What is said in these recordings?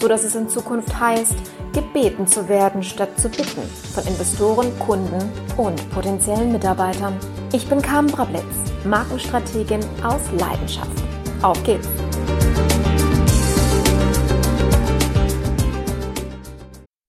so dass es in Zukunft heißt, gebeten zu werden statt zu bitten von Investoren, Kunden und potenziellen Mitarbeitern. Ich bin Carmen Brablitz, Markenstrategin aus Leidenschaft. Auf geht's!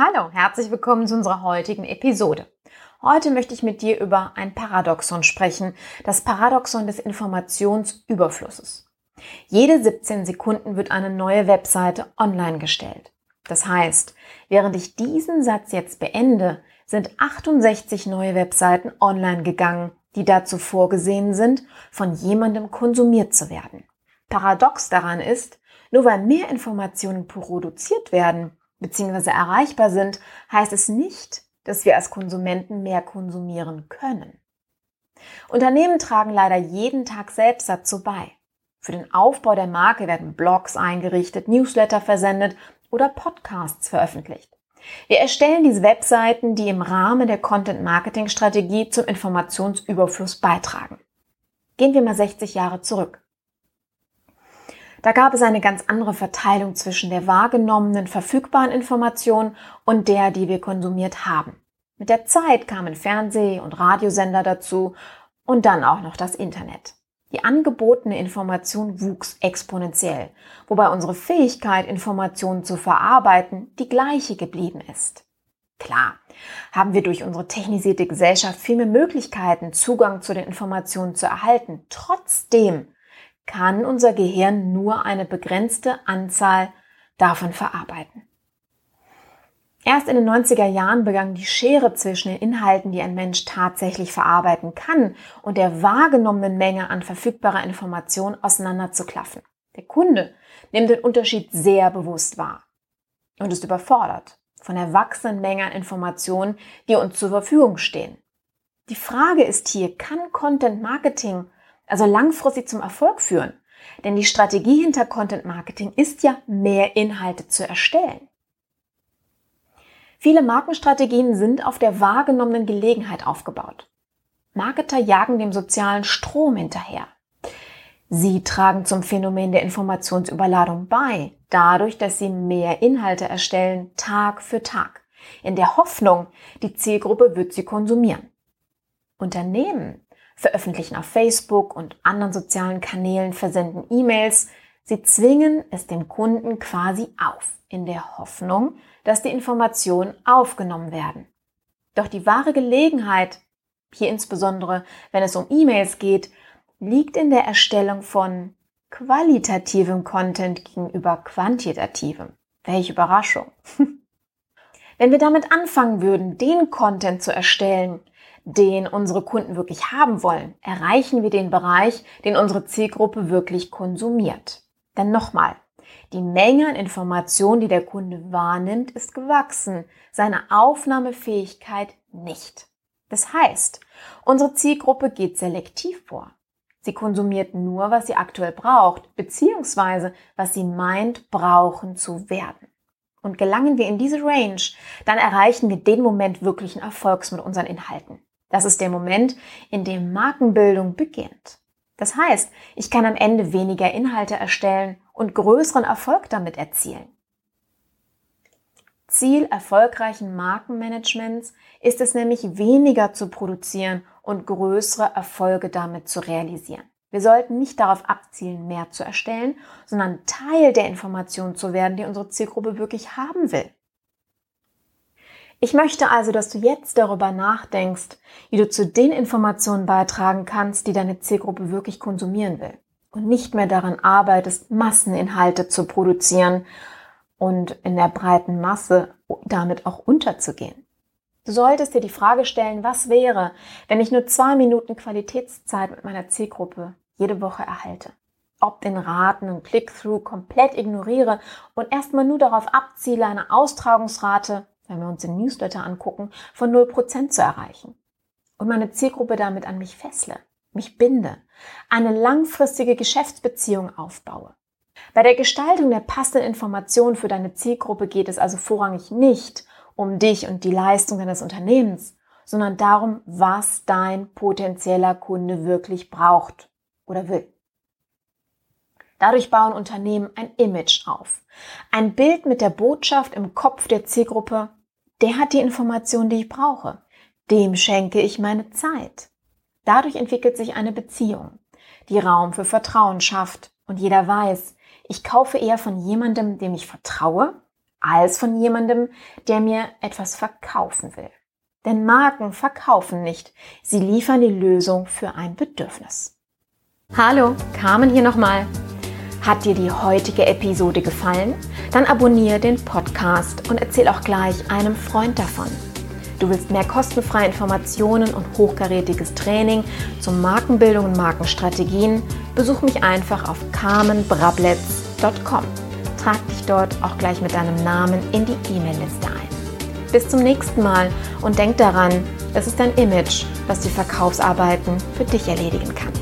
Hallo, herzlich willkommen zu unserer heutigen Episode. Heute möchte ich mit dir über ein Paradoxon sprechen, das Paradoxon des Informationsüberflusses. Jede 17 Sekunden wird eine neue Webseite online gestellt. Das heißt, während ich diesen Satz jetzt beende, sind 68 neue Webseiten online gegangen, die dazu vorgesehen sind, von jemandem konsumiert zu werden. Paradox daran ist, nur weil mehr Informationen produziert werden, bzw. erreichbar sind, heißt es nicht, dass wir als Konsumenten mehr konsumieren können. Unternehmen tragen leider jeden Tag selbst dazu bei. Für den Aufbau der Marke werden Blogs eingerichtet, Newsletter versendet oder Podcasts veröffentlicht. Wir erstellen diese Webseiten, die im Rahmen der Content-Marketing-Strategie zum Informationsüberfluss beitragen. Gehen wir mal 60 Jahre zurück. Da gab es eine ganz andere Verteilung zwischen der wahrgenommenen verfügbaren Information und der, die wir konsumiert haben. Mit der Zeit kamen Fernseh- und Radiosender dazu und dann auch noch das Internet. Die angebotene Information wuchs exponentiell, wobei unsere Fähigkeit, Informationen zu verarbeiten, die gleiche geblieben ist. Klar, haben wir durch unsere technisierte Gesellschaft viel mehr Möglichkeiten, Zugang zu den Informationen zu erhalten. Trotzdem kann unser Gehirn nur eine begrenzte Anzahl davon verarbeiten. Erst in den 90er Jahren begann die Schere zwischen den Inhalten, die ein Mensch tatsächlich verarbeiten kann, und der wahrgenommenen Menge an verfügbarer Information auseinanderzuklaffen. Der Kunde nimmt den Unterschied sehr bewusst wahr und ist überfordert von der wachsenden Menge an Informationen, die uns zur Verfügung stehen. Die Frage ist hier, kann Content Marketing also langfristig zum Erfolg führen. Denn die Strategie hinter Content Marketing ist ja, mehr Inhalte zu erstellen. Viele Markenstrategien sind auf der wahrgenommenen Gelegenheit aufgebaut. Marketer jagen dem sozialen Strom hinterher. Sie tragen zum Phänomen der Informationsüberladung bei, dadurch, dass sie mehr Inhalte erstellen, Tag für Tag, in der Hoffnung, die Zielgruppe wird sie konsumieren. Unternehmen veröffentlichen auf Facebook und anderen sozialen Kanälen, versenden E-Mails. Sie zwingen es dem Kunden quasi auf, in der Hoffnung, dass die Informationen aufgenommen werden. Doch die wahre Gelegenheit, hier insbesondere wenn es um E-Mails geht, liegt in der Erstellung von qualitativem Content gegenüber quantitativem. Welche Überraschung. Wenn wir damit anfangen würden, den Content zu erstellen, den unsere Kunden wirklich haben wollen, erreichen wir den Bereich, den unsere Zielgruppe wirklich konsumiert. Denn nochmal, Die Menge an Informationen, die der Kunde wahrnimmt, ist gewachsen, seine Aufnahmefähigkeit nicht. Das heißt, unsere Zielgruppe geht selektiv vor. Sie konsumiert nur, was sie aktuell braucht, beziehungsweise was sie meint, brauchen zu werden. Und gelangen wir in diese Range, dann erreichen wir den Moment wirklichen Erfolgs mit unseren Inhalten. Das ist der Moment, in dem Markenbildung beginnt. Das heißt, ich kann am Ende weniger Inhalte erstellen und größeren Erfolg damit erzielen. Ziel erfolgreichen Markenmanagements ist es nämlich weniger zu produzieren und größere Erfolge damit zu realisieren. Wir sollten nicht darauf abzielen, mehr zu erstellen, sondern Teil der Information zu werden, die unsere Zielgruppe wirklich haben will. Ich möchte also, dass du jetzt darüber nachdenkst, wie du zu den Informationen beitragen kannst, die deine Zielgruppe wirklich konsumieren will und nicht mehr daran arbeitest, Masseninhalte zu produzieren und in der breiten Masse damit auch unterzugehen. Du solltest dir die Frage stellen, was wäre, wenn ich nur zwei Minuten Qualitätszeit mit meiner Zielgruppe jede Woche erhalte? Ob den Raten und Click-Through komplett ignoriere und erstmal nur darauf abziele, eine Austragungsrate wenn wir uns den Newsletter angucken, von 0% zu erreichen. Und meine Zielgruppe damit an mich fessle, mich binde, eine langfristige Geschäftsbeziehung aufbaue. Bei der Gestaltung der passenden Informationen für deine Zielgruppe geht es also vorrangig nicht um dich und die Leistung deines Unternehmens, sondern darum, was dein potenzieller Kunde wirklich braucht oder will. Dadurch bauen Unternehmen ein Image auf. Ein Bild mit der Botschaft im Kopf der Zielgruppe, der hat die Information, die ich brauche. Dem schenke ich meine Zeit. Dadurch entwickelt sich eine Beziehung, die Raum für Vertrauen schafft und jeder weiß, ich kaufe eher von jemandem, dem ich vertraue, als von jemandem, der mir etwas verkaufen will. Denn Marken verkaufen nicht, sie liefern die Lösung für ein Bedürfnis. Hallo, Carmen hier nochmal. Hat dir die heutige Episode gefallen? Dann abonniere den Podcast und erzähl auch gleich einem Freund davon. Du willst mehr kostenfreie Informationen und hochkarätiges Training zur Markenbildung und Markenstrategien? Besuch mich einfach auf carmenbrabletz.com. Trag dich dort auch gleich mit deinem Namen in die E-Mail-Liste ein. Bis zum nächsten Mal und denk daran, es ist dein Image, was die Verkaufsarbeiten für dich erledigen kann.